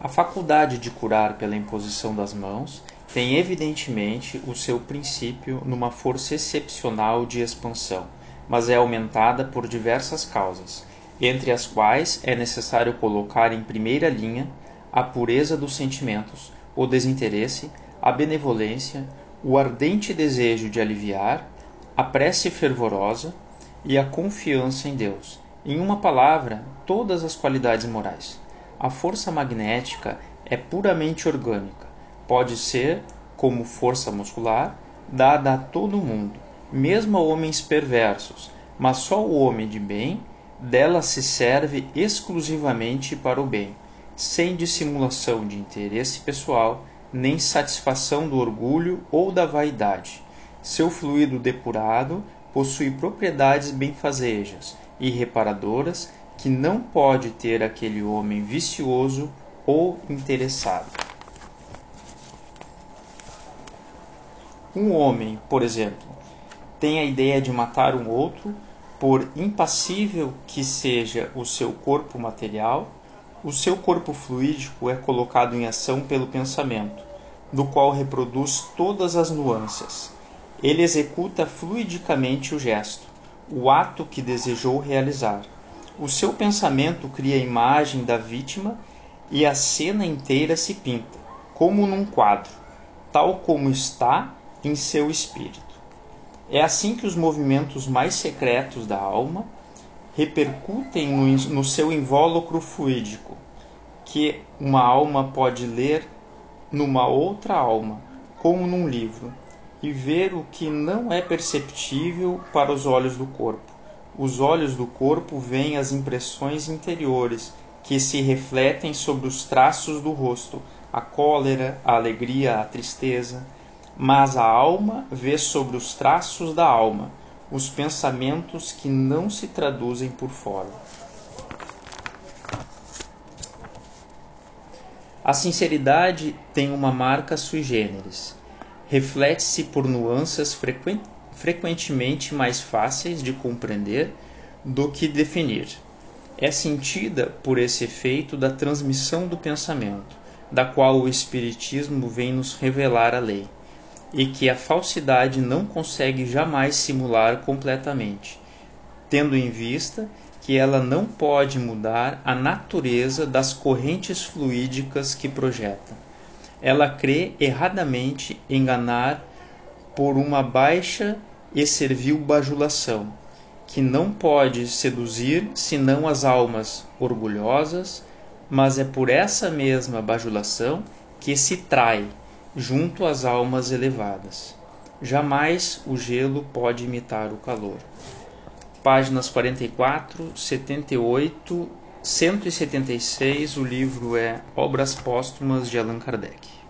A faculdade de curar pela imposição das mãos tem evidentemente o seu princípio numa força excepcional de expansão, mas é aumentada por diversas causas, entre as quais é necessário colocar em primeira linha a pureza dos sentimentos, o desinteresse, a benevolência, o ardente desejo de aliviar, a prece fervorosa e a confiança em Deus. Em uma palavra, todas as qualidades morais. A força magnética é puramente orgânica. Pode ser, como força muscular, dada a todo mundo, mesmo a homens perversos, mas só o homem de bem dela se serve exclusivamente para o bem, sem dissimulação de interesse pessoal, nem satisfação do orgulho ou da vaidade. Seu fluido depurado possui propriedades benfazejas e reparadoras que não pode ter aquele homem vicioso ou interessado. Um homem, por exemplo, tem a ideia de matar um outro, por impassível que seja o seu corpo material, o seu corpo fluídico é colocado em ação pelo pensamento, do qual reproduz todas as nuances. Ele executa fluidicamente o gesto, o ato que desejou realizar o seu pensamento cria a imagem da vítima e a cena inteira se pinta, como num quadro, tal como está em seu espírito. É assim que os movimentos mais secretos da alma repercutem no, no seu invólucro fluídico, que uma alma pode ler numa outra alma, como num livro, e ver o que não é perceptível para os olhos do corpo os olhos do corpo veem as impressões interiores que se refletem sobre os traços do rosto, a cólera, a alegria, a tristeza, mas a alma vê sobre os traços da alma os pensamentos que não se traduzem por fora. A sinceridade tem uma marca sui generis. Reflete-se por nuances frequentes frequentemente mais fáceis de compreender do que definir. É sentida por esse efeito da transmissão do pensamento, da qual o Espiritismo vem nos revelar a lei, e que a falsidade não consegue jamais simular completamente, tendo em vista que ela não pode mudar a natureza das correntes fluídicas que projeta. Ela crê erradamente enganar por uma baixa e servil bajulação, que não pode seduzir senão as almas orgulhosas, mas é por essa mesma bajulação que se trai junto às almas elevadas. Jamais o gelo pode imitar o calor. Páginas 44, 78, 176, o livro é Obras Póstumas de Allan Kardec.